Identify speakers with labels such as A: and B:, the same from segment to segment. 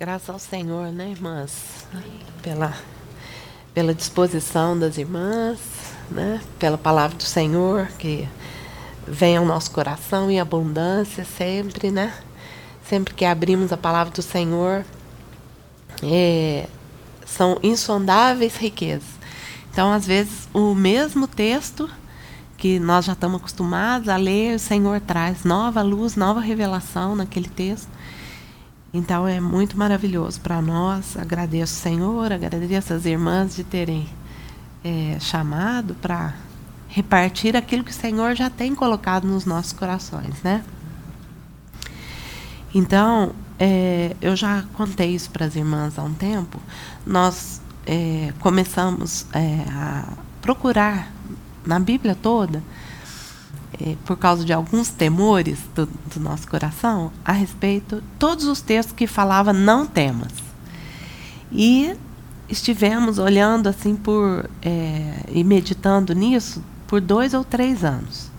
A: Graças ao Senhor, né, irmãs? Pela, pela disposição das irmãs, né? Pela palavra do Senhor que vem ao nosso coração em abundância sempre, né? Sempre que abrimos a palavra do Senhor, é, são insondáveis riquezas. Então, às vezes, o mesmo texto que nós já estamos acostumados a ler, o Senhor traz nova luz, nova revelação naquele texto. Então é muito maravilhoso para nós. Agradeço, Senhor, agradeço as irmãs de terem é, chamado para repartir aquilo que o Senhor já tem colocado nos nossos corações, né? Então, é, eu já contei isso para as irmãs há um tempo. Nós é, começamos é, a procurar na Bíblia toda é, por causa de alguns temores do, do, nosso coração, a respeito todos os textos que falava não temas. E estivemos olhando assim por é, e meditando nisso por dois ou três anos,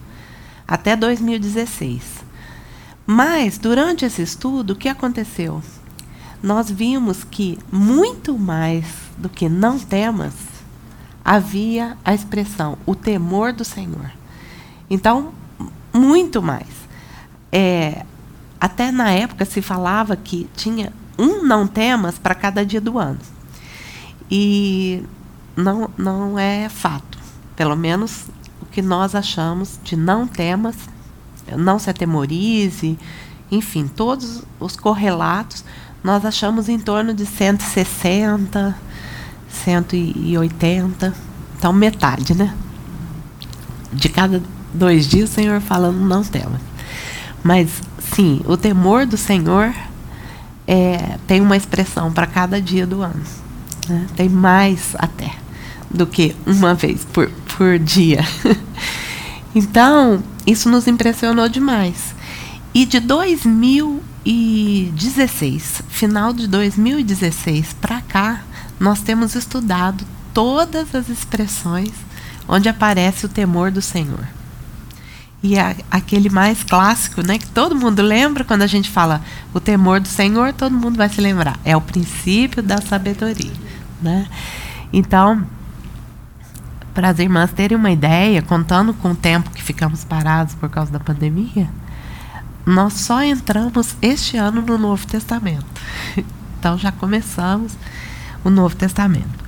A: até 2016. Mas durante esse estudo, o que aconteceu? Nós vimos que muito mais do que não temas havia a expressão o temor do Senhor. Então, muito mais. É, até na época se falava que tinha um não temas para cada dia do ano. E não, não é fato. Pelo menos o que nós achamos de não temas, não se atemorize, enfim, todos os correlatos, nós achamos em torno de 160, 180, então metade, né? De cada dois dias o Senhor falando não temas. Mas sim, o temor do Senhor é, tem uma expressão para cada dia do ano. Né? Tem mais até do que uma vez por, por dia. então, isso nos impressionou demais. E de 2016, final de 2016 para cá, nós temos estudado todas as expressões onde aparece o temor do Senhor. E a, aquele mais clássico, né, que todo mundo lembra quando a gente fala o temor do Senhor, todo mundo vai se lembrar. É o princípio da sabedoria, né? Então, para as irmãs terem uma ideia, contando com o tempo que ficamos parados por causa da pandemia, nós só entramos este ano no Novo Testamento. Então já começamos o Novo Testamento.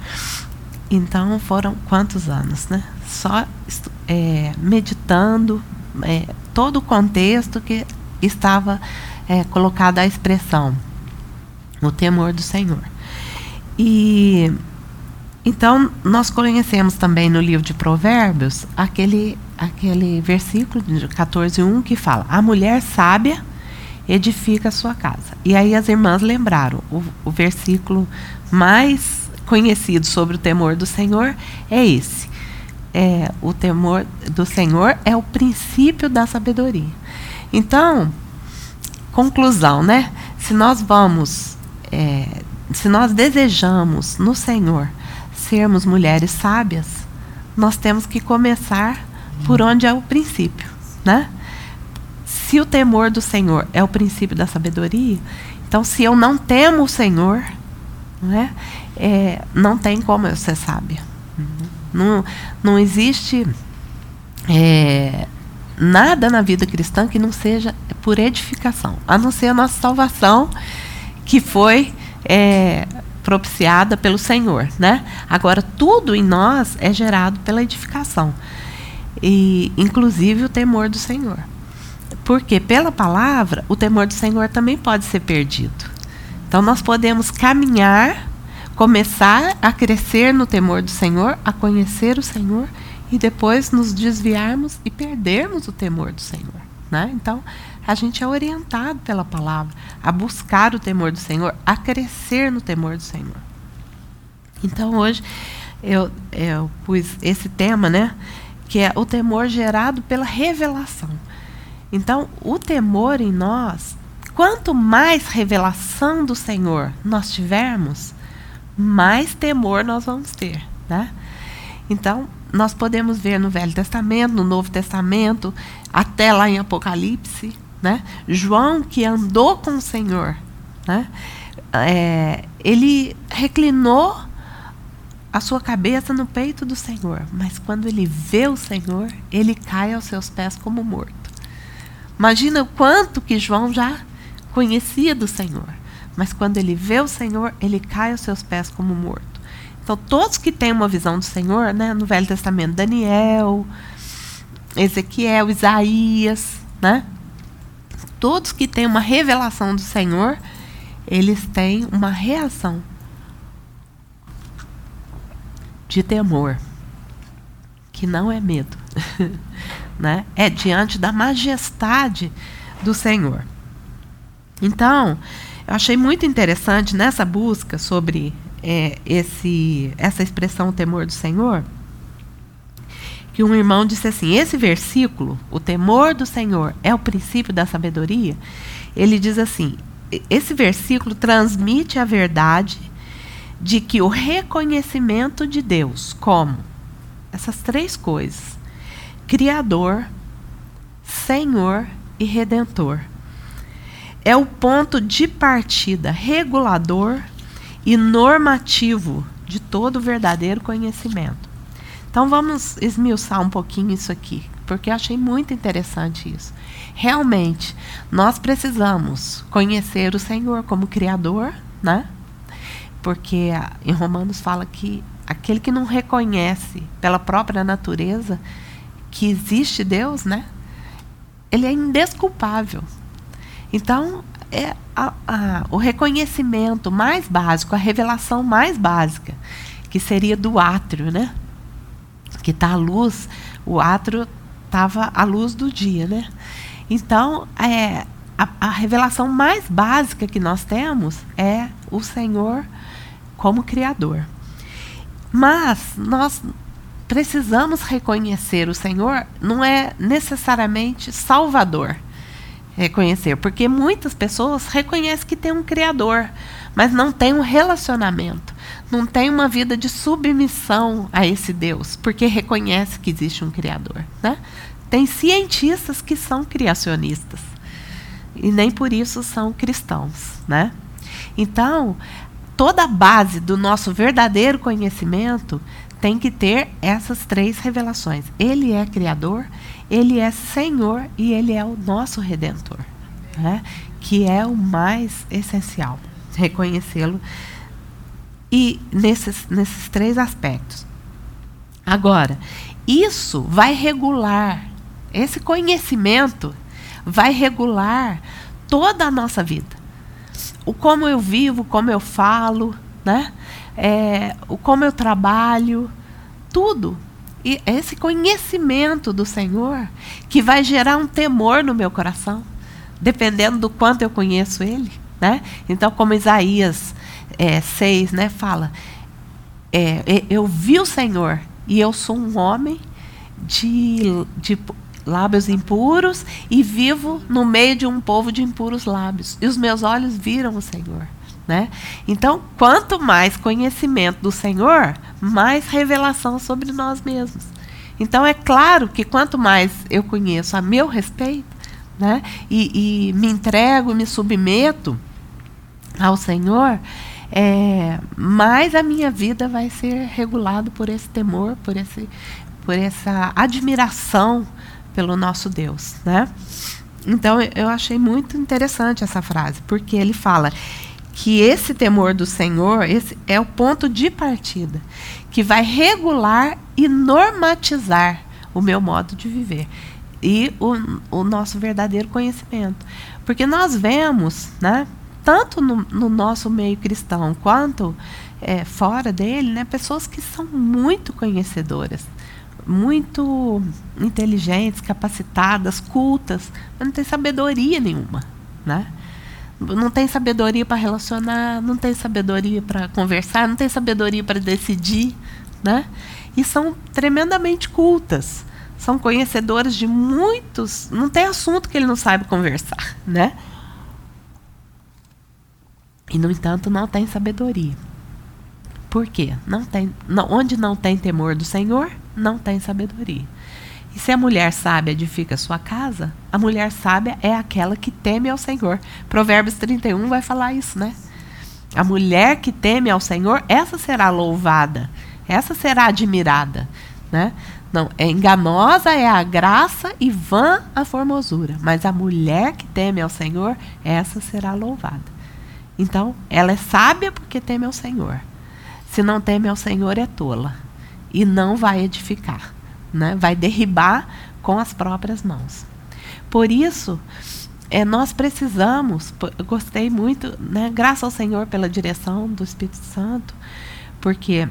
A: Então foram quantos anos, né? Só é, meditando, é, todo o contexto que estava é, colocada a expressão, o temor do Senhor. E então nós conhecemos também no livro de Provérbios aquele aquele versículo de 14:1 que fala: "A mulher sábia edifica a sua casa". E aí as irmãs lembraram o, o versículo mais conhecido sobre o temor do Senhor é esse é, o temor do Senhor é o princípio da sabedoria. Então, conclusão, né? Se nós vamos, é, se nós desejamos no Senhor sermos mulheres sábias, nós temos que começar por onde é o princípio, né? Se o temor do Senhor é o princípio da sabedoria, então se eu não temo o Senhor, né, é, não tem como eu ser sábia. Uhum. Não, não existe é, nada na vida cristã que não seja por edificação, a não ser a nossa salvação, que foi é, propiciada pelo Senhor. Né? Agora, tudo em nós é gerado pela edificação, e inclusive o temor do Senhor. Porque pela palavra, o temor do Senhor também pode ser perdido. Então, nós podemos caminhar começar a crescer no temor do Senhor, a conhecer o Senhor e depois nos desviarmos e perdermos o temor do Senhor. Né? Então, a gente é orientado pela palavra a buscar o temor do Senhor, a crescer no temor do Senhor. Então, hoje eu, eu pus esse tema, né? Que é o temor gerado pela revelação. Então, o temor em nós, quanto mais revelação do Senhor nós tivermos, mais temor nós vamos ter, né? Então, nós podemos ver no Velho Testamento, no Novo Testamento, até lá em Apocalipse, né? João que andou com o Senhor, né? é, ele reclinou a sua cabeça no peito do Senhor, mas quando ele vê o Senhor, ele cai aos seus pés como morto. Imagina o quanto que João já conhecia do Senhor, mas quando ele vê o Senhor, ele cai aos seus pés como morto. Então, todos que têm uma visão do Senhor, né, no Velho Testamento, Daniel, Ezequiel, Isaías, né? Todos que têm uma revelação do Senhor, eles têm uma reação de temor, que não é medo, né? É diante da majestade do Senhor. Então, eu achei muito interessante nessa busca sobre é, esse, essa expressão temor do Senhor, que um irmão disse assim: esse versículo, o temor do Senhor é o princípio da sabedoria. Ele diz assim: esse versículo transmite a verdade de que o reconhecimento de Deus como essas três coisas: Criador, Senhor e Redentor. É o ponto de partida regulador e normativo de todo o verdadeiro conhecimento. Então vamos esmiuçar um pouquinho isso aqui, porque eu achei muito interessante isso. Realmente, nós precisamos conhecer o Senhor como Criador, né? Porque em Romanos fala que aquele que não reconhece pela própria natureza que existe Deus, né? Ele é indesculpável. Então, é a, a, o reconhecimento mais básico, a revelação mais básica, que seria do átrio, né? Que está a luz, o átrio estava à luz do dia, né? Então, é, a, a, revelação mais básica que nós temos é o Senhor como Criador. Mas nós precisamos reconhecer o Senhor, não é necessariamente Salvador reconhecer, porque muitas pessoas reconhecem que tem um Criador, mas não tem um relacionamento, não tem uma vida de submissão a esse Deus, porque reconhece que existe um Criador. Né? Tem cientistas que são criacionistas e nem por isso são cristãos. Né? Então, toda a base do nosso verdadeiro conhecimento tem que ter essas três revelações. Ele é Criador, ele é Senhor e Ele é o nosso Redentor, né? que é o mais essencial, reconhecê-lo. E nesses, nesses três aspectos. Agora, isso vai regular, esse conhecimento vai regular toda a nossa vida. O como eu vivo, como eu falo, né? É, o como eu trabalho, tudo e esse conhecimento do Senhor que vai gerar um temor no meu coração, dependendo do quanto eu conheço Ele, né? Então, como Isaías é, 6, né, fala, é, eu vi o Senhor e eu sou um homem de, de lábios impuros e vivo no meio de um povo de impuros lábios. E os meus olhos viram o Senhor. Né? Então, quanto mais conhecimento do Senhor, mais revelação sobre nós mesmos. Então, é claro que quanto mais eu conheço a meu respeito, né, e, e me entrego, me submeto ao Senhor, é, mais a minha vida vai ser regulado por esse temor, por, esse, por essa admiração pelo nosso Deus, né? Então eu achei muito interessante essa frase, porque ele fala: que esse temor do Senhor esse é o ponto de partida que vai regular e normatizar o meu modo de viver e o, o nosso verdadeiro conhecimento. Porque nós vemos, né, tanto no, no nosso meio cristão quanto é, fora dele, né, pessoas que são muito conhecedoras, muito inteligentes, capacitadas, cultas, mas não tem sabedoria nenhuma, né? Não tem sabedoria para relacionar, não tem sabedoria para conversar, não tem sabedoria para decidir, né? E são tremendamente cultas. São conhecedoras de muitos, não tem assunto que ele não saiba conversar, né? E no entanto não tem sabedoria. Por quê? Não tem, não, onde não tem temor do Senhor, não tem sabedoria. E se a mulher sábia edifica sua casa, a mulher sábia é aquela que teme ao Senhor. Provérbios 31 vai falar isso, né? A mulher que teme ao Senhor, essa será louvada, essa será admirada, né? Não, é enganosa é a graça e vã a formosura, mas a mulher que teme ao Senhor, essa será louvada. Então, ela é sábia porque teme ao Senhor. Se não teme ao Senhor, é tola e não vai edificar, né? Vai derribar com as próprias mãos. Por isso, é, nós precisamos, eu gostei muito, né? Graças ao Senhor pela direção do Espírito Santo, porque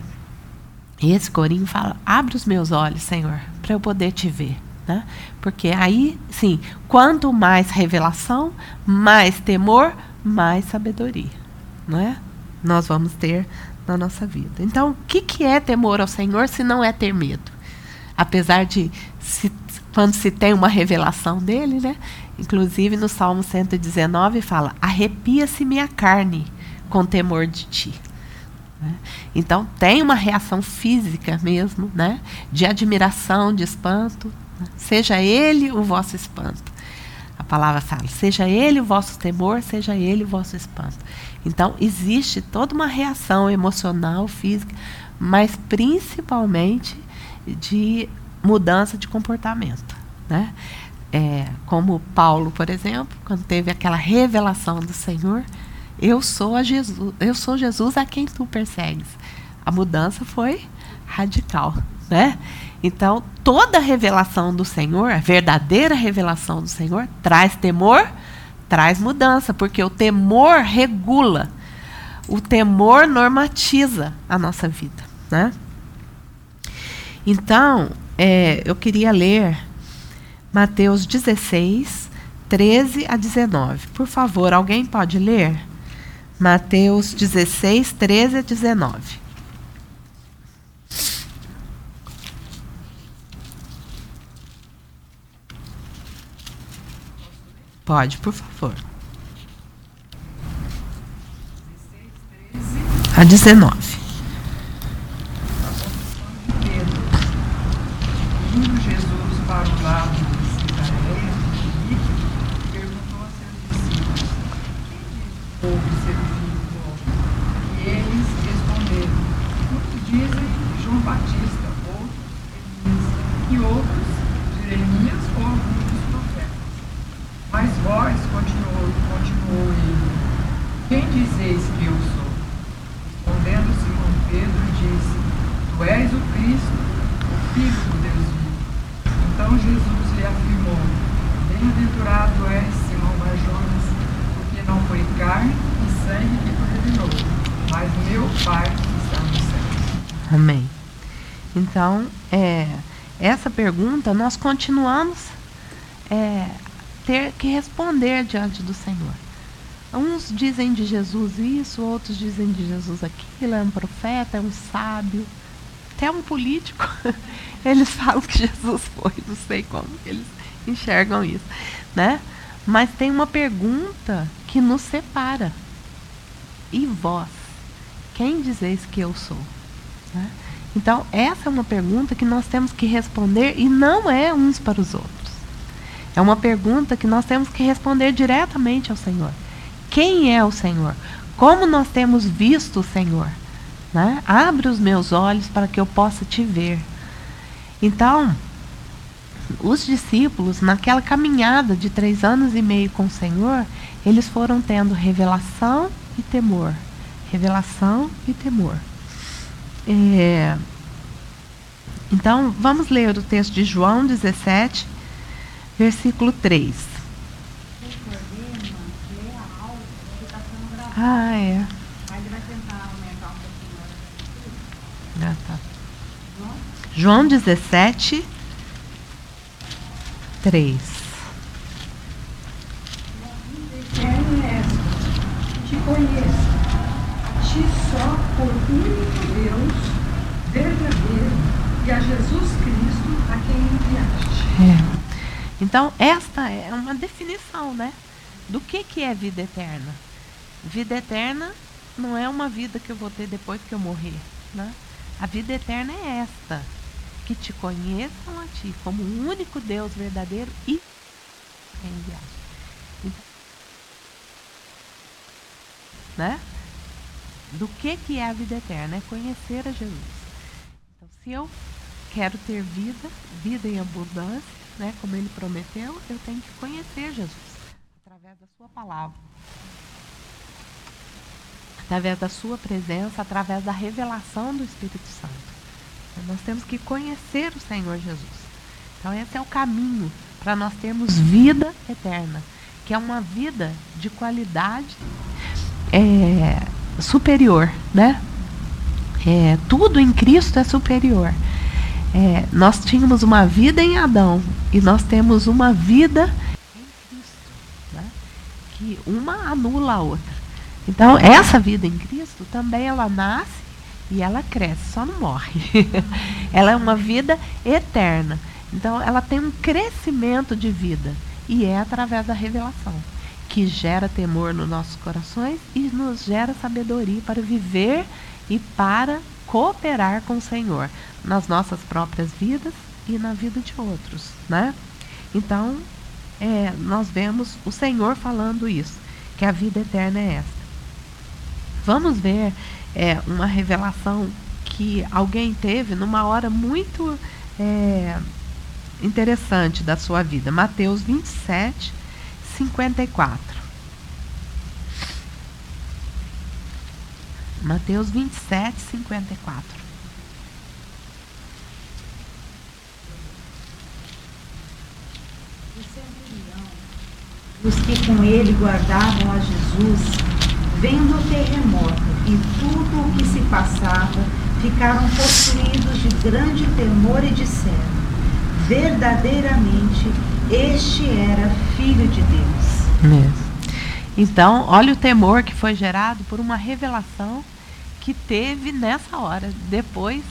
A: esse corinho fala: abre os meus olhos, Senhor, para eu poder te ver. Né? Porque aí, sim, quanto mais revelação, mais temor, mais sabedoria. Não é? Nós vamos ter na nossa vida. Então, o que, que é temor ao Senhor se não é ter medo? Apesar de, se, quando se tem uma revelação dele, né? Inclusive no Salmo 119 fala: Arrepia-se minha carne com temor de ti. Né? Então tem uma reação física mesmo, né? De admiração, de espanto. Né? Seja ele o vosso espanto. A palavra fala: seja ele o vosso temor, seja ele o vosso espanto. Então existe toda uma reação emocional, física, mas principalmente de mudança de comportamento, né? é, como Paulo, por exemplo, quando teve aquela revelação do Senhor, eu sou a Jesus, eu sou Jesus a quem tu persegues. A mudança foi radical, né? Então, toda revelação do Senhor, a verdadeira revelação do Senhor, traz temor, traz mudança, porque o temor regula, o temor normatiza a nossa vida, né? Então, é, eu queria ler Mateus 16, 13 a 19. Por favor, alguém pode ler? Mateus 16, 13 a 19. Pode, por favor. A 19.
B: para o lado de Cesareia e perguntou a seus discípulos: Quem houve ser o filho do? E eles responderam: Muitos dizem João Batista, outros Elias, e outros Jeremias ou alguns dos profetas. Mas vós, continuou, continuou
A: Então, é, essa pergunta nós continuamos é, ter que responder diante do Senhor. Uns dizem de Jesus isso, outros dizem de Jesus aquilo, é um profeta, é um sábio, até um político. Eles falam que Jesus foi, não sei como eles enxergam isso, né? Mas tem uma pergunta que nos separa. E vós, quem dizeis que eu sou? Né? Então, essa é uma pergunta que nós temos que responder e não é uns para os outros. É uma pergunta que nós temos que responder diretamente ao Senhor. Quem é o Senhor? Como nós temos visto o Senhor? Né? Abre os meus olhos para que eu possa te ver. Então, os discípulos, naquela caminhada de três anos e meio com o Senhor, eles foram tendo revelação e temor. Revelação e temor. É, então, vamos ler o texto de João 17, versículo 3. Ah, é. Ah, tá. João 17, 3.
B: Te conheço ti só por único Deus verdadeiro e a Jesus Cristo a quem enviaste.
A: É. Então, esta é uma definição, né? Do que, que é vida eterna. Vida eterna não é uma vida que eu vou ter depois que eu morrer. Né? A vida eterna é esta: que te conheçam a ti como o único Deus verdadeiro e enviaste. Então, né? do que, que é a vida eterna, é conhecer a Jesus. Então, se eu quero ter vida, vida em abundância, né, como ele prometeu, eu tenho que conhecer Jesus através da sua palavra. Através da sua presença, através da revelação do Espírito Santo. Então, nós temos que conhecer o Senhor Jesus. Então esse é o caminho para nós termos vida eterna, que é uma vida de qualidade é, superior, né? É, tudo em Cristo é superior. É, nós tínhamos uma vida em Adão e nós temos uma vida em Cristo, né? que uma anula a outra. Então essa vida em Cristo também ela nasce e ela cresce, só não morre. ela é uma vida eterna. Então ela tem um crescimento de vida e é através da revelação que gera temor nos nossos corações e nos gera sabedoria para viver e para cooperar com o Senhor nas nossas próprias vidas e na vida de outros, né? Então, é, nós vemos o Senhor falando isso, que a vida eterna é esta. Vamos ver é, uma revelação que alguém teve numa hora muito é, interessante da sua vida. Mateus 27, 54. Mateus 27, 54.
C: Os que com ele guardavam a Jesus, vendo o terremoto e tudo o que se passava, ficaram possuídos de grande temor e disseram: Verdadeiramente este era filho de Deus.
A: Mesmo. Então, olha o temor que foi gerado por uma revelação que teve nessa hora, depois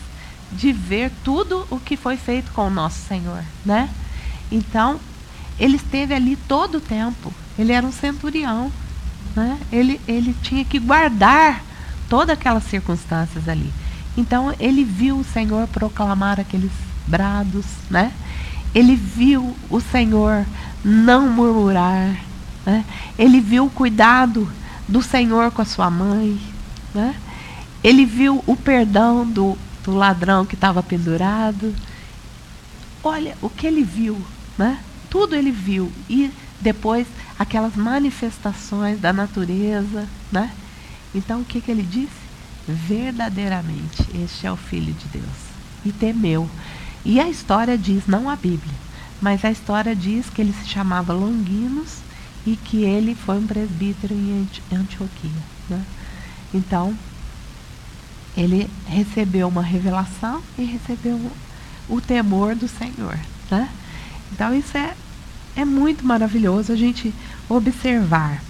A: de ver tudo o que foi feito com o nosso Senhor, né? Então, ele esteve ali todo o tempo. Ele era um centurião, né? Ele, ele tinha que guardar todas aquelas circunstâncias ali. Então, ele viu o Senhor proclamar aqueles brados, né? Ele viu o Senhor não murmurar, né? Ele viu o cuidado do Senhor com a sua mãe, né? Ele viu o perdão do, do ladrão que estava pendurado. Olha o que ele viu, né? Tudo ele viu e depois aquelas manifestações da natureza, né? Então o que, que ele disse? Verdadeiramente, este é o Filho de Deus. E temeu. E a história diz, não a Bíblia, mas a história diz que ele se chamava Longinos e que ele foi um presbítero em Antioquia. Né? Então, ele recebeu uma revelação e recebeu o temor do Senhor. Né? Então, isso é, é muito maravilhoso a gente observar.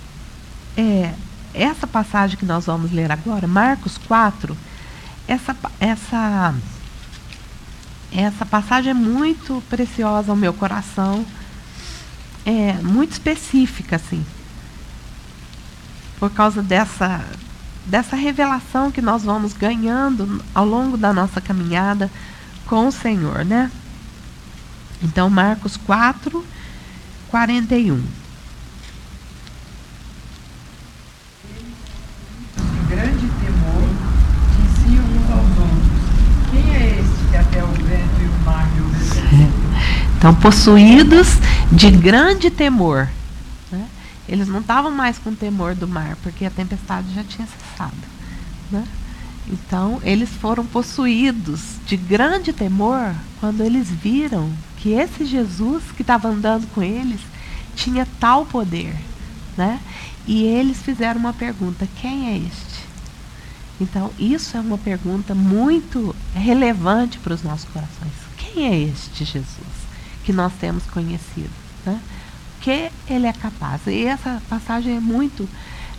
A: É, essa passagem que nós vamos ler agora, Marcos 4, essa, essa essa passagem é muito preciosa ao meu coração, é muito específica, assim, por causa dessa, dessa revelação que nós vamos ganhando ao longo da nossa caminhada com o Senhor, né? Então, Marcos 4, 41.
B: grande temor, diziam uns aos outros: Quem é este que até o vento e o mar lhe obedecem?
A: Então, possuídos de grande temor. Né? Eles não estavam mais com temor do mar, porque a tempestade já tinha cessado. Né? Então, eles foram possuídos de grande temor quando eles viram que esse Jesus que estava andando com eles tinha tal poder. Né? E eles fizeram uma pergunta: quem é este? Então, isso é uma pergunta muito relevante para os nossos corações. Quem é este Jesus que nós temos conhecido? Né? Que ele é capaz. E essa passagem é muito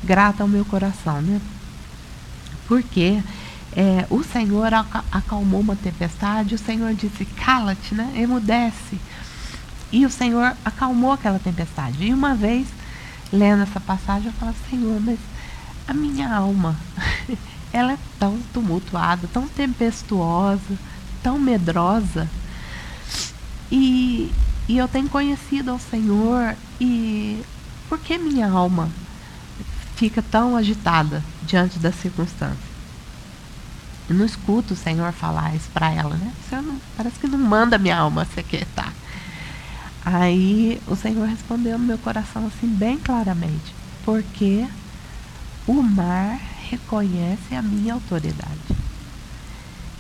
A: grata ao meu coração, né? Porque é, o Senhor acalmou uma tempestade, o Senhor disse, cala-te, né? emudece. E o Senhor acalmou aquela tempestade. E uma vez, lendo essa passagem, eu falo, Senhor, mas a minha alma ela é tão tumultuada, tão tempestuosa, tão medrosa. E, e eu tenho conhecido ao Senhor e por que minha alma fica tão agitada? diante das circunstâncias. Eu não escuto o Senhor falar isso para ela, né? O Senhor não, parece que não manda minha alma se quietar. Aí o Senhor respondeu no meu coração assim, bem claramente: Porque o mar reconhece a minha autoridade.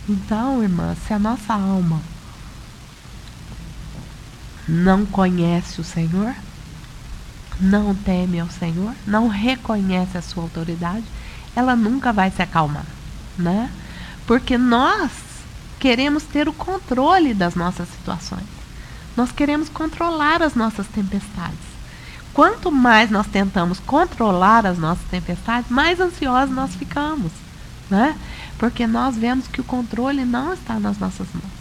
A: Então, irmã, se a nossa alma não conhece o Senhor, não teme ao Senhor, não reconhece a sua autoridade, ela nunca vai se acalmar, né? Porque nós queremos ter o controle das nossas situações. Nós queremos controlar as nossas tempestades. Quanto mais nós tentamos controlar as nossas tempestades, mais ansiosos nós ficamos, né? Porque nós vemos que o controle não está nas nossas mãos.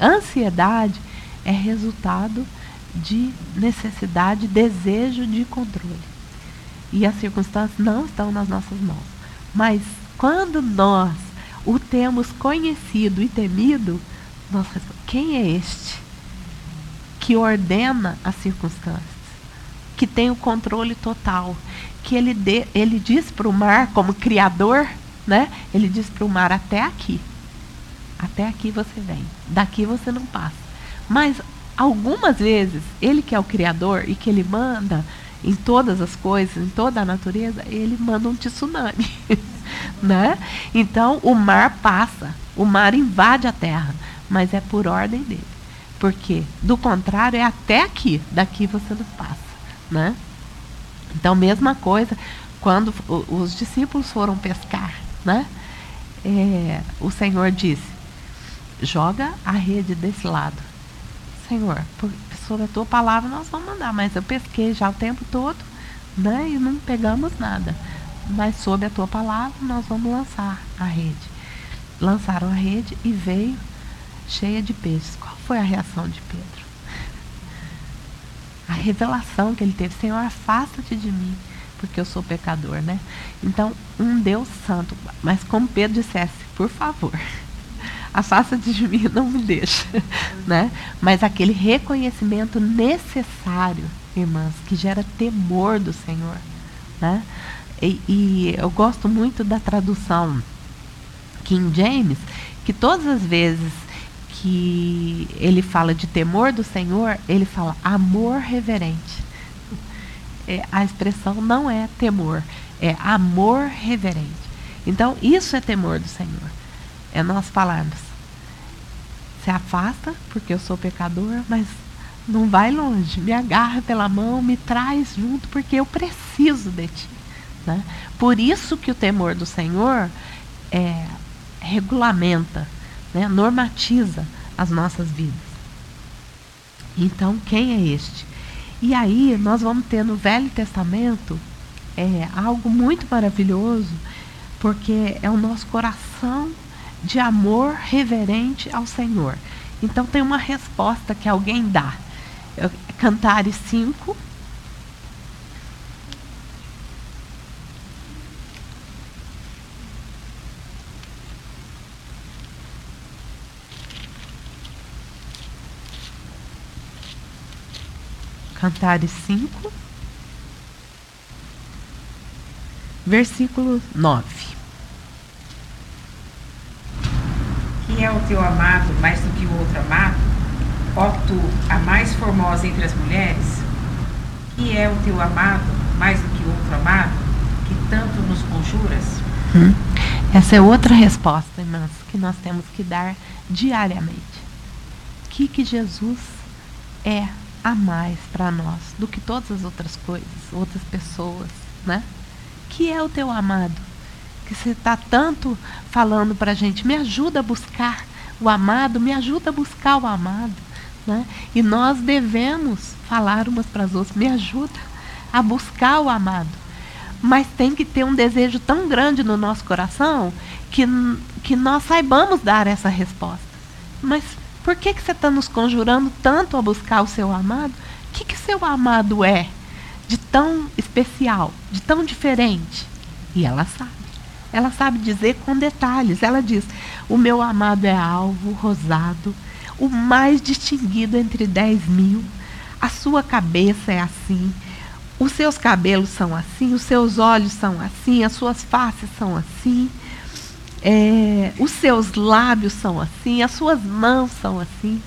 A: Ansiedade é resultado de necessidade, desejo de controle. E as circunstâncias não estão nas nossas mãos. Mas quando nós o temos conhecido e temido, nós quem é este que ordena as circunstâncias? Que tem o controle total, que ele, de, ele diz para o mar como criador, né? Ele diz para o mar até aqui. Até aqui você vem, daqui você não passa. Mas algumas vezes, ele que é o Criador e que ele manda em todas as coisas, em toda a natureza, ele manda um tsunami. né? Então o mar passa, o mar invade a terra, mas é por ordem dele. Porque, do contrário, é até aqui, daqui você não passa. Né? Então, mesma coisa, quando os discípulos foram pescar, né? É, o Senhor disse: joga a rede desse lado. Senhor, por, sobre a tua palavra nós vamos mandar, mas eu pesquei já o tempo todo, né? E não pegamos nada. Mas sob a tua palavra nós vamos lançar a rede. Lançaram a rede e veio cheia de peixes. Qual foi a reação de Pedro? A revelação que ele teve, Senhor, afasta-te de mim, porque eu sou pecador, né? Então, um Deus santo, mas como Pedro dissesse, por favor, afasta-te de mim, não me deixa, né? Mas aquele reconhecimento necessário, irmãs, que gera temor do Senhor, né? E, e eu gosto muito da tradução King James, que todas as vezes que ele fala de temor do Senhor, ele fala amor reverente. É, a expressão não é temor, é amor reverente. Então, isso é temor do Senhor. É nós falarmos, se afasta, porque eu sou pecador, mas não vai longe, me agarra pela mão, me traz junto, porque eu preciso de ti. Né? Por isso que o temor do Senhor é, regulamenta, né? normatiza as nossas vidas. Então, quem é este? E aí, nós vamos ter no Velho Testamento é, algo muito maravilhoso, porque é o nosso coração de amor reverente ao Senhor. Então, tem uma resposta que alguém dá. Cantares 5, Cantares 5, versículo 9.
D: Que é o teu amado mais do que o outro amado? Ó tu, a mais formosa entre as mulheres? Que é o teu amado mais do que o outro amado? Que tanto nos conjuras?
A: Hum. Essa é outra resposta, irmãs, que nós temos que dar diariamente. O que, que Jesus é a mais para nós do que todas as outras coisas, outras pessoas, né? Que é o teu amado, que você está tanto falando para a gente, me ajuda a buscar o amado, me ajuda a buscar o amado, né? E nós devemos falar umas para as outras, me ajuda a buscar o amado. Mas tem que ter um desejo tão grande no nosso coração que, que nós saibamos dar essa resposta. Mas por que, que você está nos conjurando tanto a buscar o seu amado? O que, que seu amado é de tão especial, de tão diferente? E ela sabe. Ela sabe dizer com detalhes. Ela diz: O meu amado é alvo, rosado, o mais distinguido entre dez mil. A sua cabeça é assim, os seus cabelos são assim, os seus olhos são assim, as suas faces são assim, é, os seus lábios são assim, as suas mãos são assim,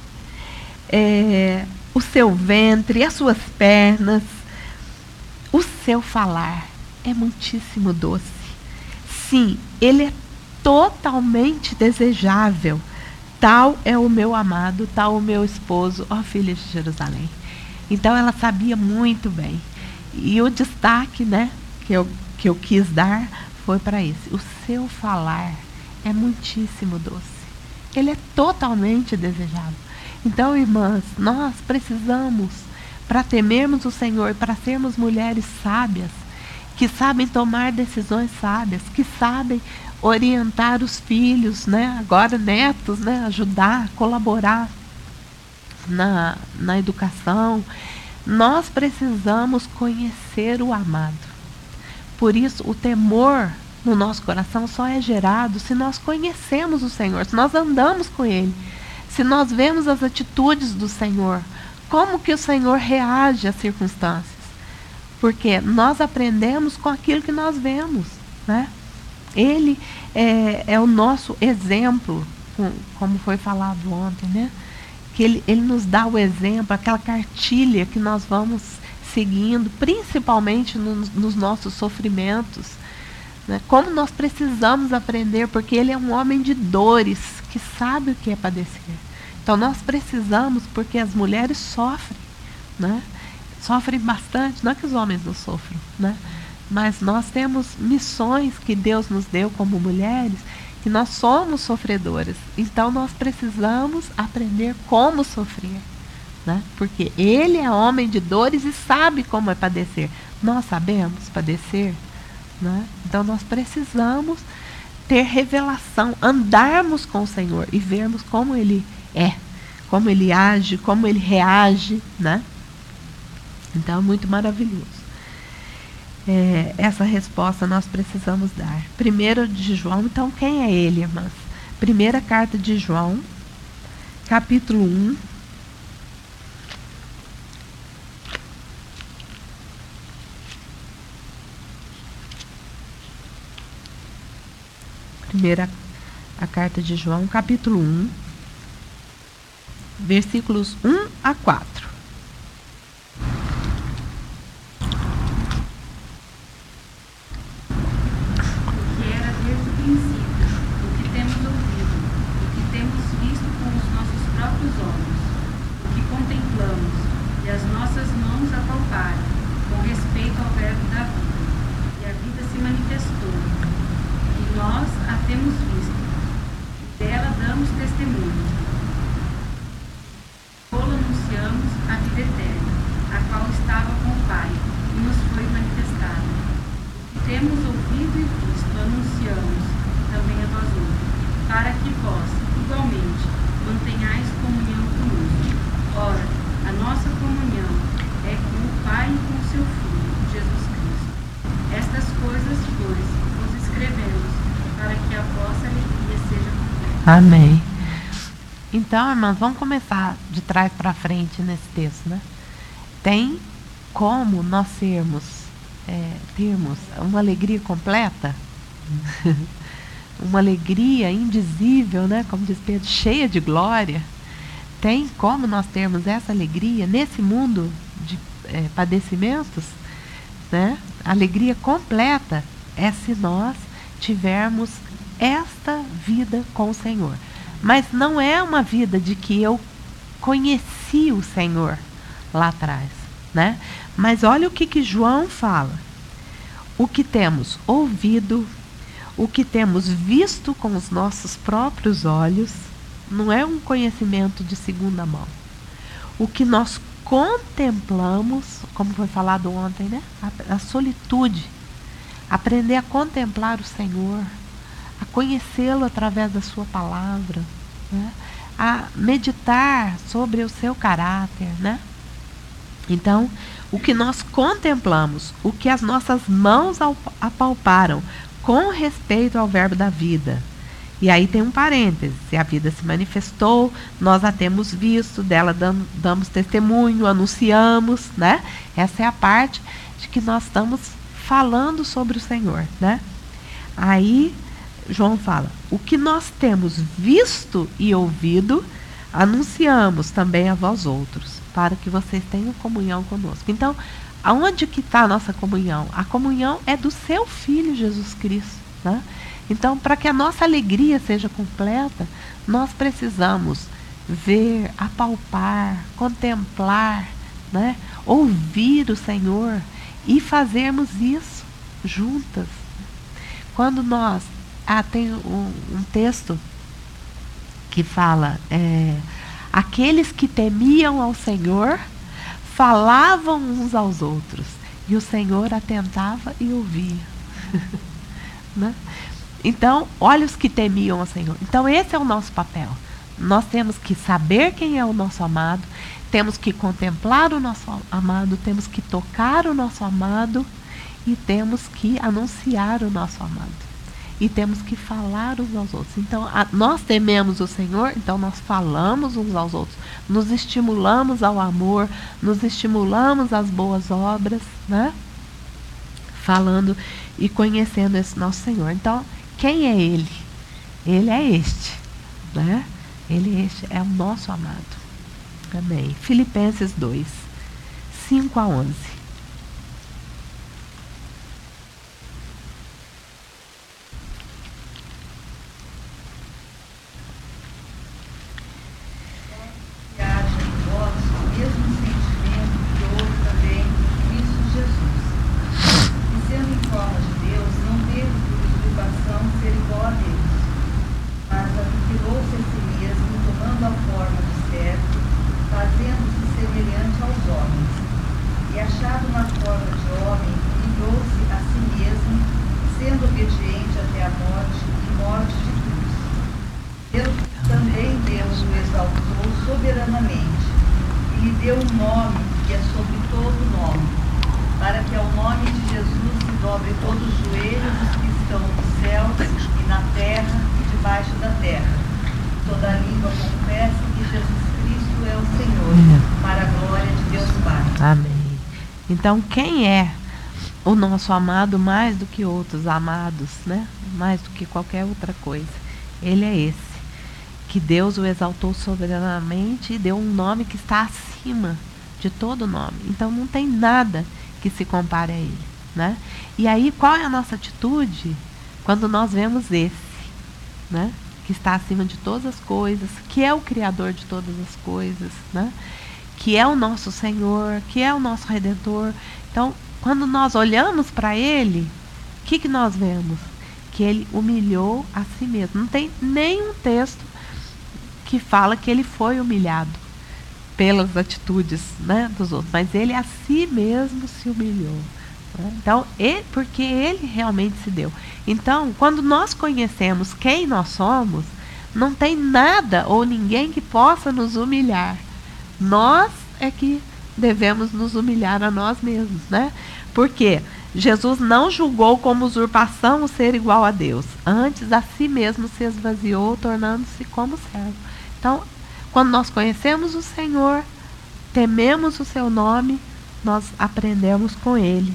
A: é, o seu ventre, as suas pernas, o seu falar é muitíssimo doce. Sim, ele é totalmente desejável. Tal é o meu amado, tal o meu esposo, ó filha de Jerusalém. Então ela sabia muito bem. E o destaque, né, que eu, que eu quis dar foi para esse. O seu falar é muitíssimo doce. Ele é totalmente desejável. Então, irmãs, nós precisamos, para temermos o Senhor, para sermos mulheres sábias, que sabem tomar decisões sábias, que sabem orientar os filhos, né? agora netos, né? ajudar, colaborar na, na educação. Nós precisamos conhecer o amado. Por isso, o temor no nosso coração só é gerado se nós conhecemos o Senhor, se nós andamos com Ele, se nós vemos as atitudes do Senhor, como que o Senhor reage às circunstâncias. Porque nós aprendemos com aquilo que nós vemos, né? Ele é, é o nosso exemplo, como foi falado ontem, né? Que ele, ele nos dá o exemplo, aquela cartilha que nós vamos seguindo, principalmente no, nos nossos sofrimentos. Né? Como nós precisamos aprender, porque ele é um homem de dores, que sabe o que é padecer. Então nós precisamos, porque as mulheres sofrem, né? Sofrem bastante, não é que os homens não sofram, né? Mas nós temos missões que Deus nos deu como mulheres e nós somos sofredoras. Então nós precisamos aprender como sofrer. Né? Porque ele é homem de dores e sabe como é padecer. Nós sabemos padecer. Né? Então nós precisamos ter revelação, andarmos com o Senhor e vermos como ele é, como ele age, como ele reage. Né? Então é muito maravilhoso é, essa resposta nós precisamos dar. Primeiro de João, então quem é ele, irmãs? Primeira carta de João, capítulo 1. Primeira a carta de João, capítulo 1, versículos 1 a 4. Amém. Então, irmãs, vamos começar de trás para frente nesse texto, né? Tem como nós sermos, é, termos uma alegria completa, uma alegria indizível, né? Como diz Pedro, cheia de glória. Tem como nós termos essa alegria nesse mundo de é, padecimentos, né? Alegria completa é se nós tivermos esta vida com o Senhor. Mas não é uma vida de que eu conheci o Senhor lá atrás, né? Mas olha o que, que João fala. O que temos ouvido, o que temos visto com os nossos próprios olhos, não é um conhecimento de segunda mão. O que nós contemplamos, como foi falado ontem, né? A, a solitude. Aprender a contemplar o Senhor, a conhecê-lo através da sua palavra, né? a meditar sobre o seu caráter, né? Então, o que nós contemplamos, o que as nossas mãos apalparam com respeito ao verbo da vida. E aí tem um parêntese: se a vida se manifestou, nós a temos visto, dela damos, testemunho, anunciamos, né? Essa é a parte de que nós estamos falando sobre o Senhor, né? Aí João fala: o que nós temos visto e ouvido, anunciamos também a vós outros, para que vocês tenham comunhão conosco. Então, aonde que está a nossa comunhão? A comunhão é do seu Filho Jesus Cristo, né? Então, para que a nossa alegria seja completa, nós precisamos ver, apalpar, contemplar, né? ouvir o Senhor e fazermos isso juntas. Quando nós. Ah, tem um, um texto que fala: é, aqueles que temiam ao Senhor falavam uns aos outros, e o Senhor atentava e ouvia. né? Então, olha os que temiam ao Senhor. Então, esse é o nosso papel. Nós temos que saber quem é o nosso amado, temos que contemplar o nosso amado, temos que tocar o nosso amado e temos que anunciar o nosso amado. E temos que falar uns aos outros. Então, a, nós tememos o Senhor, então nós falamos uns aos outros, nos estimulamos ao amor, nos estimulamos às boas obras, né? Falando e conhecendo esse nosso Senhor. Então, quem é Ele? Ele é este, né? Ele é este, é o nosso amado. Amém. Filipenses 2, 5 a 11.
C: que haja em vós o mesmo sentimento que houve também em Cristo Jesus. E sendo em forma de Deus, não teve por usurpação ser igual a Deus, mas aniquilou-se a si mesmo, tomando a forma de servo, fazendo-se semelhante aos homens. E achado na forma de homem, humilhou-se a si mesmo, sendo obediente até a morte e morte de cruz. Deus também Deus o exaltou soberanamente e lhe deu um nome que é sobre todo nome, para que ao nome de Jesus se dobre todos os joelhos dos que estão nos céus e na terra e debaixo da terra. Toda língua confessa que Jesus Cristo é o Senhor, para a glória de Deus Pai.
A: Amém. Então, quem é o nosso amado mais do que outros amados, né? Mais do que qualquer outra coisa. Ele é esse. Que Deus o exaltou soberanamente e deu um nome que está acima de todo nome. Então, não tem nada que se compare a ele, né? E aí, qual é a nossa atitude quando nós vemos esse, né? Que está acima de todas as coisas, que é o Criador de todas as coisas, né? Que é o nosso Senhor, que é o nosso Redentor. Então, quando nós olhamos para Ele, o que, que nós vemos? Que Ele humilhou a si mesmo. Não tem nenhum texto que fala que Ele foi humilhado pelas atitudes né, dos outros, mas Ele a si mesmo se humilhou. né? Então, ele, porque Ele realmente se deu. Então, quando nós conhecemos quem nós somos, não tem nada ou ninguém que possa nos humilhar. Nós é que devemos nos humilhar a nós mesmos, né? Porque Jesus não julgou como usurpação o ser igual a Deus. Antes, a si mesmo se esvaziou, tornando-se como servo. Então, quando nós conhecemos o Senhor, tememos o seu nome, nós aprendemos com ele,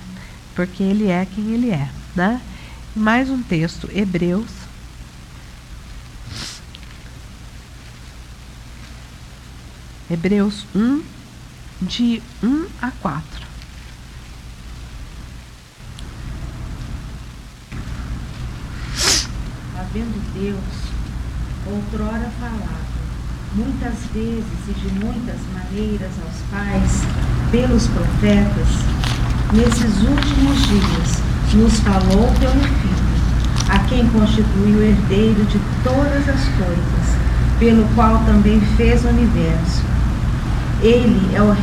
A: porque ele é quem ele é, né? Mais um texto, Hebreus Hebreus 1, de 1 a 4.
C: havendo Deus outrora falado, muitas vezes e de muitas maneiras aos pais, pelos profetas, nesses últimos dias nos falou pelo Filho, a quem constitui o herdeiro de todas as coisas, pelo qual também fez o universo. Ele é o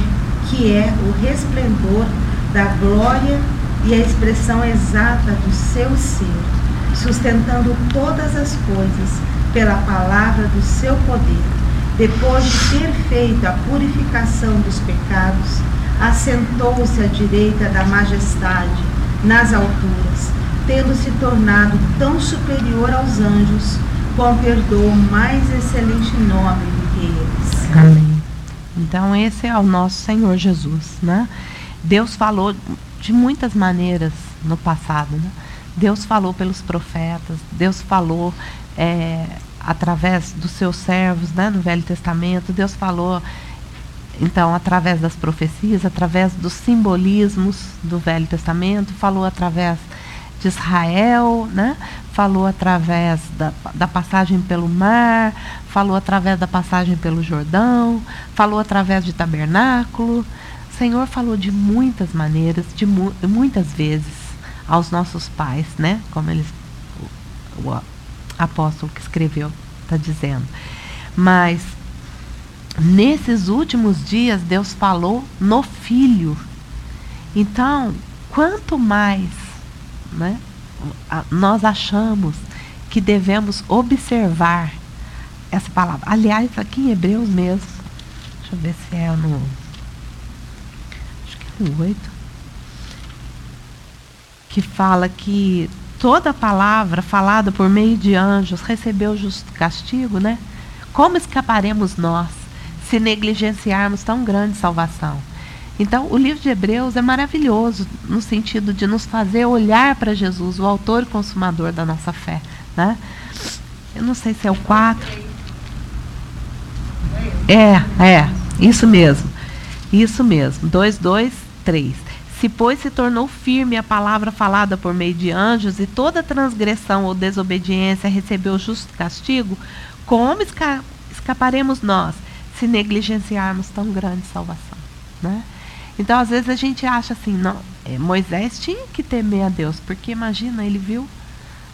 C: que é o resplendor da glória e a expressão exata do seu ser, sustentando todas as coisas pela palavra do seu poder. Depois de ter feito a purificação dos pecados, assentou-se à direita da majestade nas alturas, tendo se tornado tão superior aos anjos, com perdoa mais excelente nome do que eles.
A: Amém. Então esse é o nosso Senhor Jesus, né? Deus falou de muitas maneiras no passado. Né? Deus falou pelos profetas, Deus falou é, através dos seus servos né, no Velho Testamento, Deus falou então através das profecias, através dos simbolismos do Velho Testamento, falou através de Israel, né? falou através da, da passagem pelo mar, falou através da passagem pelo Jordão, falou através de tabernáculo. O Senhor falou de muitas maneiras, de mu muitas vezes aos nossos pais, né? Como eles, o, o apóstolo que escreveu está dizendo. Mas nesses últimos dias Deus falou no Filho. Então, quanto mais né, nós achamos que devemos observar essa palavra. Aliás, aqui em Hebreus mesmo, deixa eu ver se é no. Acho que é no 8. Que fala que toda palavra falada por meio de anjos recebeu justo castigo, né? Como escaparemos nós se negligenciarmos tão grande salvação? Então, o livro de Hebreus é maravilhoso no sentido de nos fazer olhar para Jesus, o autor e consumador da nossa fé. Né? Eu não sei se é o 4. É, é, isso mesmo. Isso mesmo. 2, 2, 3. Se, pois, se tornou firme a palavra falada por meio de anjos, e toda transgressão ou desobediência recebeu justo castigo, como esca escaparemos nós se negligenciarmos tão grande salvação? Né? Então, às vezes a gente acha assim, não, é, Moisés tinha que temer a Deus, porque imagina, ele viu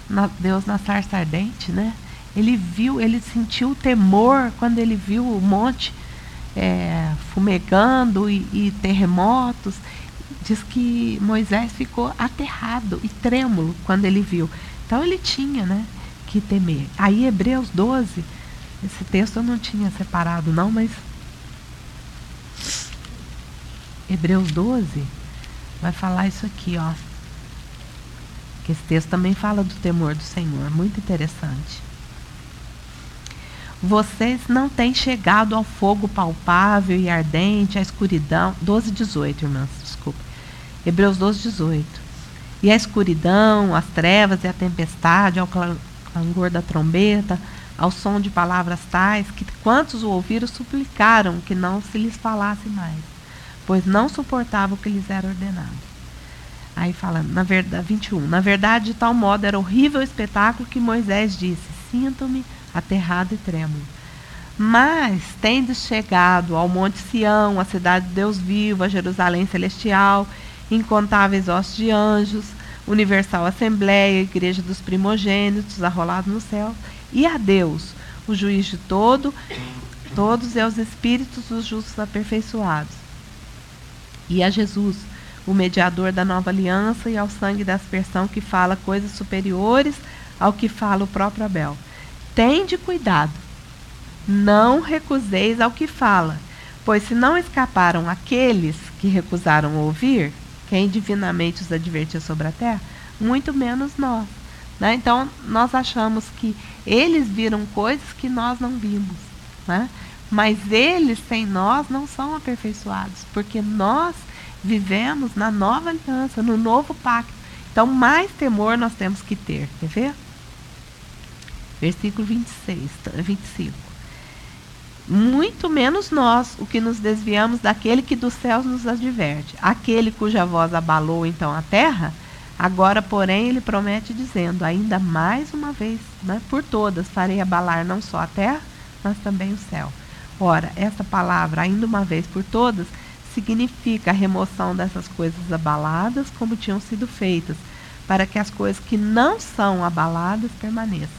A: na, Deus na sarça ardente, né? Ele viu, ele sentiu temor quando ele viu o monte é, fumegando e, e terremotos. Diz que Moisés ficou aterrado e trêmulo quando ele viu. Então ele tinha, né, que temer. Aí Hebreus 12, esse texto eu não tinha separado não, mas Hebreus 12 vai falar isso aqui, ó. Que esse texto também fala do temor do Senhor, muito interessante. Vocês não têm chegado ao fogo palpável e ardente, à escuridão. 12, 18, irmãs, desculpa. Hebreus 12, 18. E a escuridão, as trevas e a tempestade, ao clangor da trombeta, ao som de palavras tais, que quantos o ouviram suplicaram que não se lhes falasse mais pois não suportava o que lhes era ordenado. Aí fala, na verdade, 21. Na verdade, de tal modo era horrível o espetáculo que Moisés disse: Sinto-me aterrado e trêmulo. Mas, tendo chegado ao Monte Sião, a cidade de Deus vivo, a Jerusalém celestial, incontáveis ossos de anjos, universal assembleia, igreja dos primogênitos, arrolados no céu, e a Deus, o juiz de todo, todos e aos espíritos dos justos aperfeiçoados e a Jesus, o mediador da nova aliança, e ao sangue da aspersão que fala coisas superiores ao que fala o próprio Abel. Tende cuidado, não recuseis ao que fala, pois se não escaparam aqueles que recusaram ouvir, quem divinamente os advertiu sobre a terra, muito menos nós. Né? Então, nós achamos que eles viram coisas que nós não vimos. Né? Mas eles sem nós não são aperfeiçoados, porque nós vivemos na nova aliança, no novo pacto. Então, mais temor nós temos que ter. Quer ver? Versículo 26, 25. Muito menos nós, o que nos desviamos daquele que dos céus nos adverte. Aquele cuja voz abalou então a terra, agora, porém, ele promete dizendo: ainda mais uma vez, né, por todas, farei abalar não só a terra, mas também o céu. Ora, essa palavra, ainda uma vez por todas, significa a remoção dessas coisas abaladas como tinham sido feitas, para que as coisas que não são abaladas permaneçam.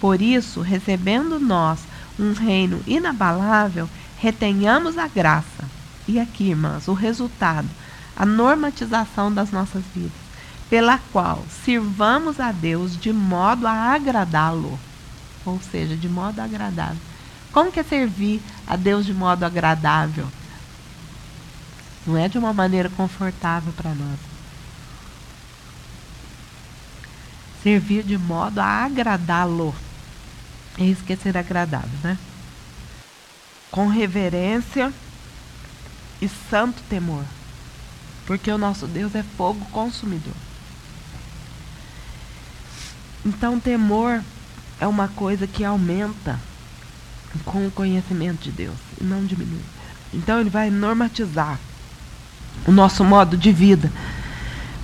A: Por isso, recebendo nós um reino inabalável, retenhamos a graça. E aqui, irmãs, o resultado, a normatização das nossas vidas, pela qual sirvamos a Deus de modo a agradá-lo. Ou seja, de modo agradável. Como que é servir a Deus de modo agradável? Não é de uma maneira confortável para nós. Servir de modo a agradá-lo. É isso que é ser agradável, né? Com reverência e santo temor. Porque o nosso Deus é fogo consumidor. Então, temor é uma coisa que aumenta com o conhecimento de Deus e não diminui. Então, ele vai normatizar o nosso modo de vida,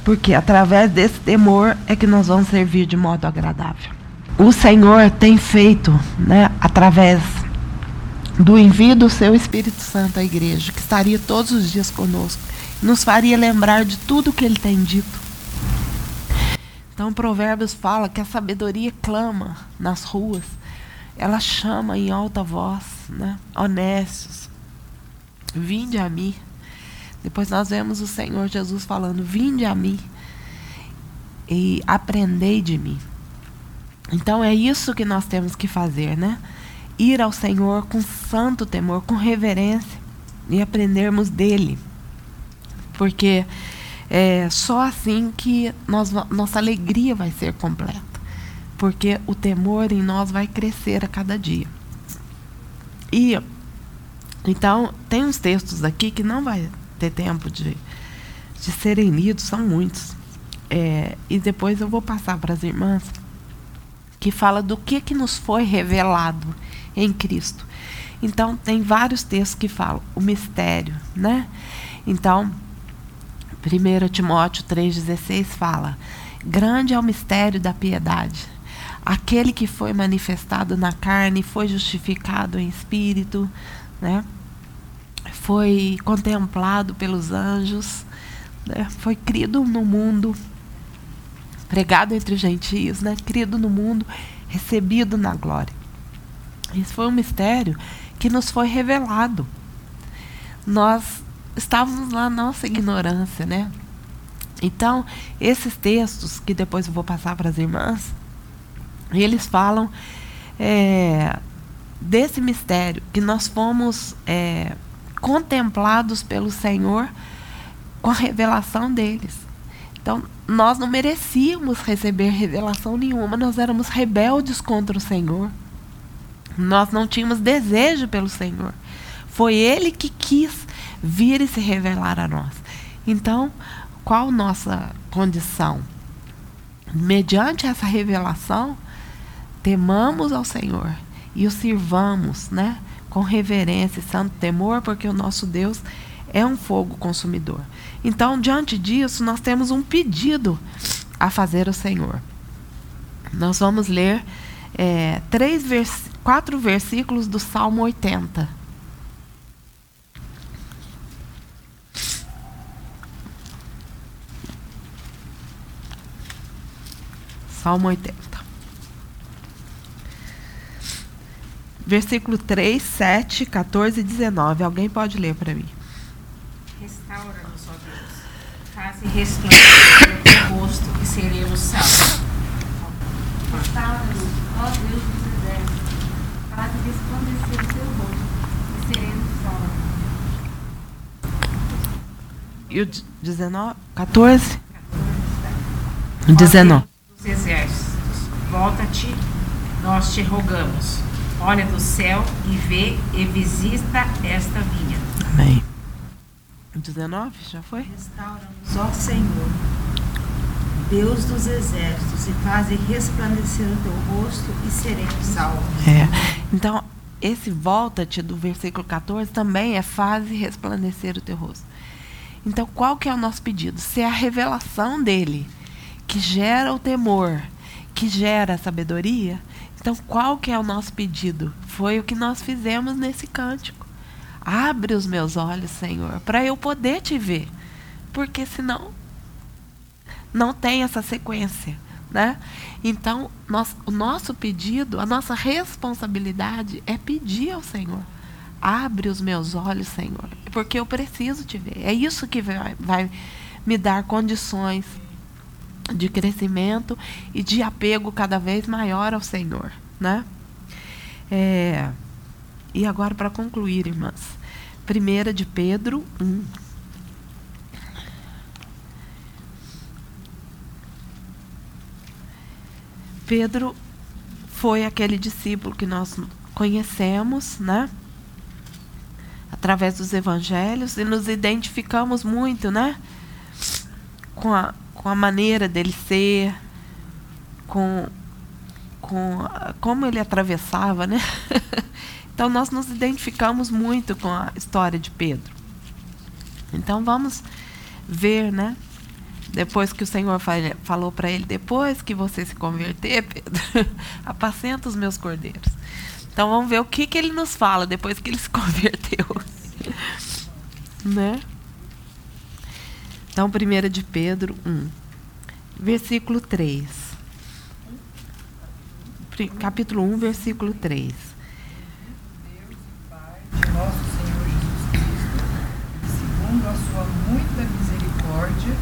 A: porque através desse temor é que nós vamos servir de modo agradável. O Senhor tem feito, né, através do envio do seu Espírito Santo à igreja, que estaria todos os dias conosco, nos faria lembrar de tudo que ele tem dito. Então, Provérbios fala que a sabedoria clama nas ruas, ela chama em alta voz, né? Honestos, vinde a mim. Depois nós vemos o Senhor Jesus falando: Vinde a mim e aprendei de mim. Então é isso que nós temos que fazer, né? Ir ao Senhor com santo temor, com reverência e aprendermos dele. Porque é só assim que nós, nossa alegria vai ser completa. Porque o temor em nós vai crescer a cada dia. E então, tem uns textos aqui que não vai ter tempo de, de serem lidos, são muitos. É, e depois eu vou passar para as irmãs que fala do que, que nos foi revelado em Cristo. Então, tem vários textos que falam o mistério, né? Então, 1 Timóteo 3,16 fala: Grande é o mistério da piedade. Aquele que foi manifestado na carne foi justificado em espírito, né? foi contemplado pelos anjos, né? foi crido no mundo pregado entre os gentios, né? Crido no mundo, recebido na glória. Isso foi um mistério que nos foi revelado. Nós estávamos lá na nossa ignorância, né? Então, esses textos que depois eu vou passar para as irmãs, eles falam é, desse mistério que nós fomos é, contemplados pelo Senhor com a revelação deles. Então, nós não merecíamos receber revelação nenhuma, nós éramos rebeldes contra o Senhor. Nós não tínhamos desejo pelo Senhor. Foi Ele que quis vir e se revelar a nós. Então, qual nossa condição? Mediante essa revelação, temamos ao Senhor e o sirvamos, né? Com reverência e santo temor, porque o nosso Deus é um fogo consumidor. Então, diante disso, nós temos um pedido a fazer ao Senhor. Nós vamos ler é, três vers quatro versículos do Salmo 80. Salmo 80. Versículo 3, 7, 14 e 19. Alguém pode ler para mim?
D: faze resplandecer o teu rosto e seremos salvos.
C: Restaura-nos, ó Deus dos exércitos, faze resplandecer o teu rosto e seremos salvos.
A: E o 19? 14?
D: 14.
A: 19.
D: Dos exércitos, volta-te, nós te rogamos. Olha do céu e vê e visita esta vinha.
A: Amém. 19, já foi?
C: Restaura-nos, ó Senhor, Deus dos exércitos, e faze resplandecer o teu rosto e seremos salvos.
A: É. Então, esse volta-te do versículo 14 também é faze resplandecer o teu rosto. Então, qual que é o nosso pedido? Se é a revelação dele que gera o temor, que gera a sabedoria, então qual que é o nosso pedido? Foi o que nós fizemos nesse cântico. Abre os meus olhos, Senhor, para eu poder te ver. Porque senão não tem essa sequência, né? Então, nós, o nosso pedido, a nossa responsabilidade é pedir ao Senhor. Abre os meus olhos, Senhor, porque eu preciso te ver. É isso que vai, vai me dar condições de crescimento e de apego cada vez maior ao Senhor, né? É, e agora, para concluir, irmãs, 1 de Pedro 1. Pedro foi aquele discípulo que nós conhecemos, né? Através dos evangelhos e nos identificamos muito, né? com a, com a maneira dele ser, com, com como ele atravessava, né? então nós nos identificamos muito com a história de Pedro. Então vamos ver, né? Depois que o Senhor falou para ele, depois que você se converter, Pedro, apacenta os meus cordeiros. Então vamos ver o que, que ele nos fala depois que ele se converteu. né? Então, 1 de Pedro 1, versículo 3. Capítulo 1, versículo 3. Deus
B: e Pai de nosso Senhor Jesus Cristo, segundo a sua muita misericórdia,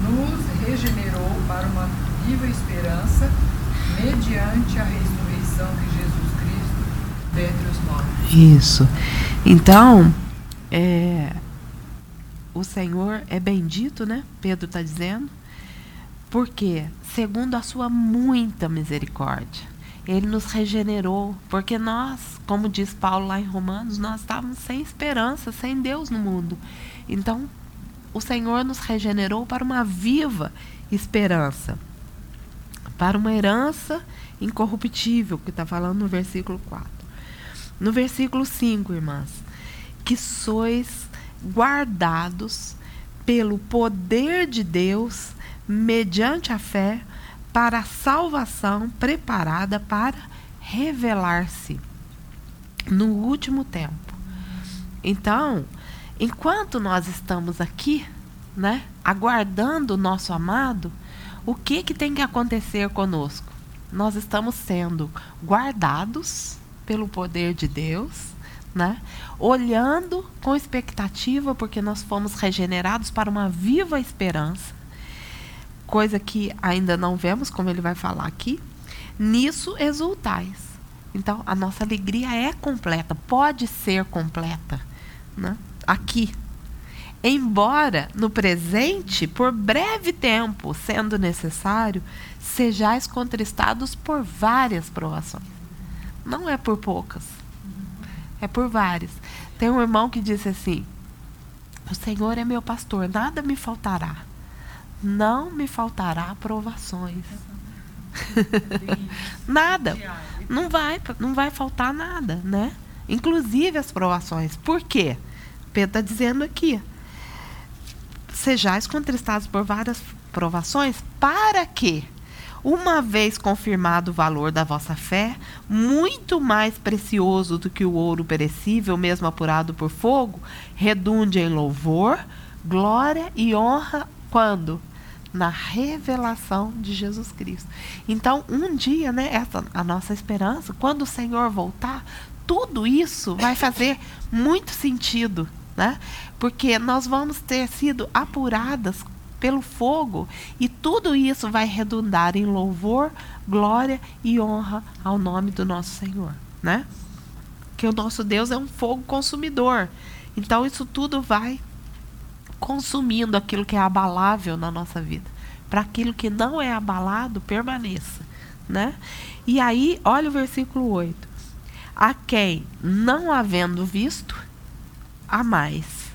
B: nos regenerou para uma viva esperança, mediante a ressurreição de Jesus Cristo dentre os mortos.
A: Isso. Então, é, o Senhor é bendito, né? Pedro está dizendo. Porque, segundo a sua muita misericórdia, ele nos regenerou, porque nós, como diz Paulo lá em Romanos, nós estávamos sem esperança, sem Deus no mundo. Então, o Senhor nos regenerou para uma viva esperança, para uma herança incorruptível, que está falando no versículo 4. No versículo 5, irmãs, que sois guardados pelo poder de Deus, mediante a fé, para a salvação preparada para revelar-se no último tempo. Então, enquanto nós estamos aqui, né, aguardando o nosso amado, o que que tem que acontecer conosco? Nós estamos sendo guardados pelo poder de Deus, né? Olhando com expectativa, porque nós fomos regenerados para uma viva esperança, coisa que ainda não vemos, como ele vai falar aqui. Nisso exultais. Então, a nossa alegria é completa, pode ser completa, né? Aqui. Embora no presente, por breve tempo, sendo necessário, sejais contristados por várias provações. Não é por poucas é por vários. Tem um irmão que disse assim: O Senhor é meu pastor, nada me faltará. Não me faltará provações. nada. Não vai, não vai faltar nada, né? Inclusive as provações. Por quê? Pedro está dizendo aqui: Sejais contristados por várias provações, para que uma vez confirmado o valor da vossa fé, muito mais precioso do que o ouro perecível, mesmo apurado por fogo, redunde em louvor, glória e honra quando? Na revelação de Jesus Cristo. Então, um dia, né, essa a nossa esperança, quando o Senhor voltar, tudo isso vai fazer muito sentido, né? Porque nós vamos ter sido apuradas pelo fogo, e tudo isso vai redundar em louvor, glória e honra ao nome do nosso Senhor, né? Que o nosso Deus é um fogo consumidor. Então isso tudo vai consumindo aquilo que é abalável na nossa vida, para aquilo que não é abalado permaneça, né? E aí, olha o versículo 8. A quem não havendo visto, a mais,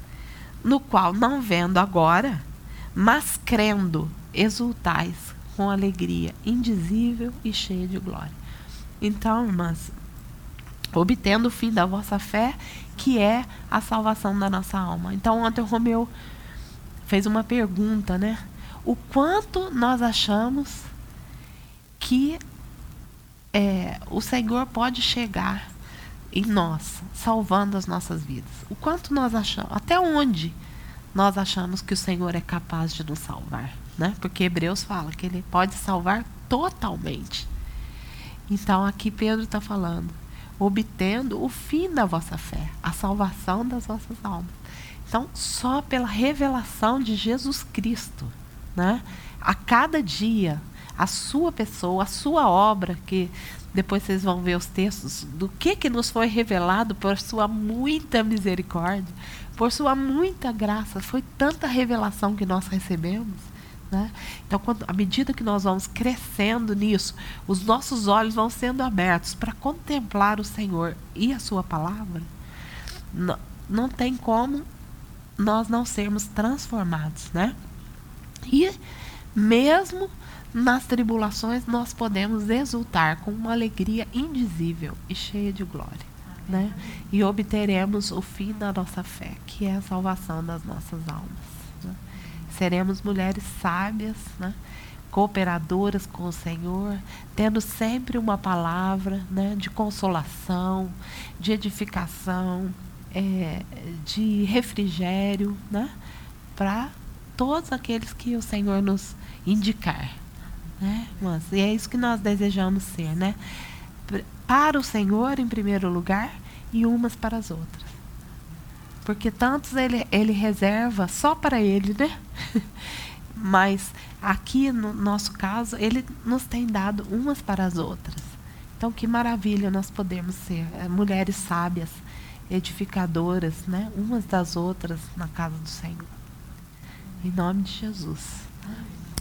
A: no qual não vendo agora, mas crendo, exultais com alegria indizível e cheia de glória. Então, irmãs, obtendo o fim da vossa fé, que é a salvação da nossa alma. Então, ontem o Romeu fez uma pergunta, né? O quanto nós achamos que é, o Senhor pode chegar em nós, salvando as nossas vidas? O quanto nós achamos? Até onde? Nós achamos que o Senhor é capaz de nos salvar, né? Porque Hebreus fala que ele pode salvar totalmente. Então aqui Pedro está falando, obtendo o fim da vossa fé, a salvação das vossas almas. Então, só pela revelação de Jesus Cristo, né? A cada dia, a sua pessoa, a sua obra, que depois vocês vão ver os textos do que que nos foi revelado por sua muita misericórdia, por sua muita graça, foi tanta revelação que nós recebemos. Né? Então, quando, à medida que nós vamos crescendo nisso, os nossos olhos vão sendo abertos para contemplar o Senhor e a Sua palavra, não, não tem como nós não sermos transformados. Né? E mesmo nas tribulações nós podemos exultar com uma alegria indizível e cheia de glória. Né? E obteremos o fim da nossa fé, que é a salvação das nossas almas. Né? Seremos mulheres sábias, né? cooperadoras com o Senhor, tendo sempre uma palavra né? de consolação, de edificação, é, de refrigério, né? para todos aqueles que o Senhor nos indicar. Né? Mas, e é isso que nós desejamos ser, né? Para o Senhor em primeiro lugar e umas para as outras. Porque tantos ele, ele reserva só para ele, né? Mas aqui no nosso caso, ele nos tem dado umas para as outras. Então que maravilha nós podemos ser é, mulheres sábias, edificadoras, né? Umas das outras na casa do Senhor. Em nome de Jesus.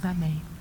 A: Amém.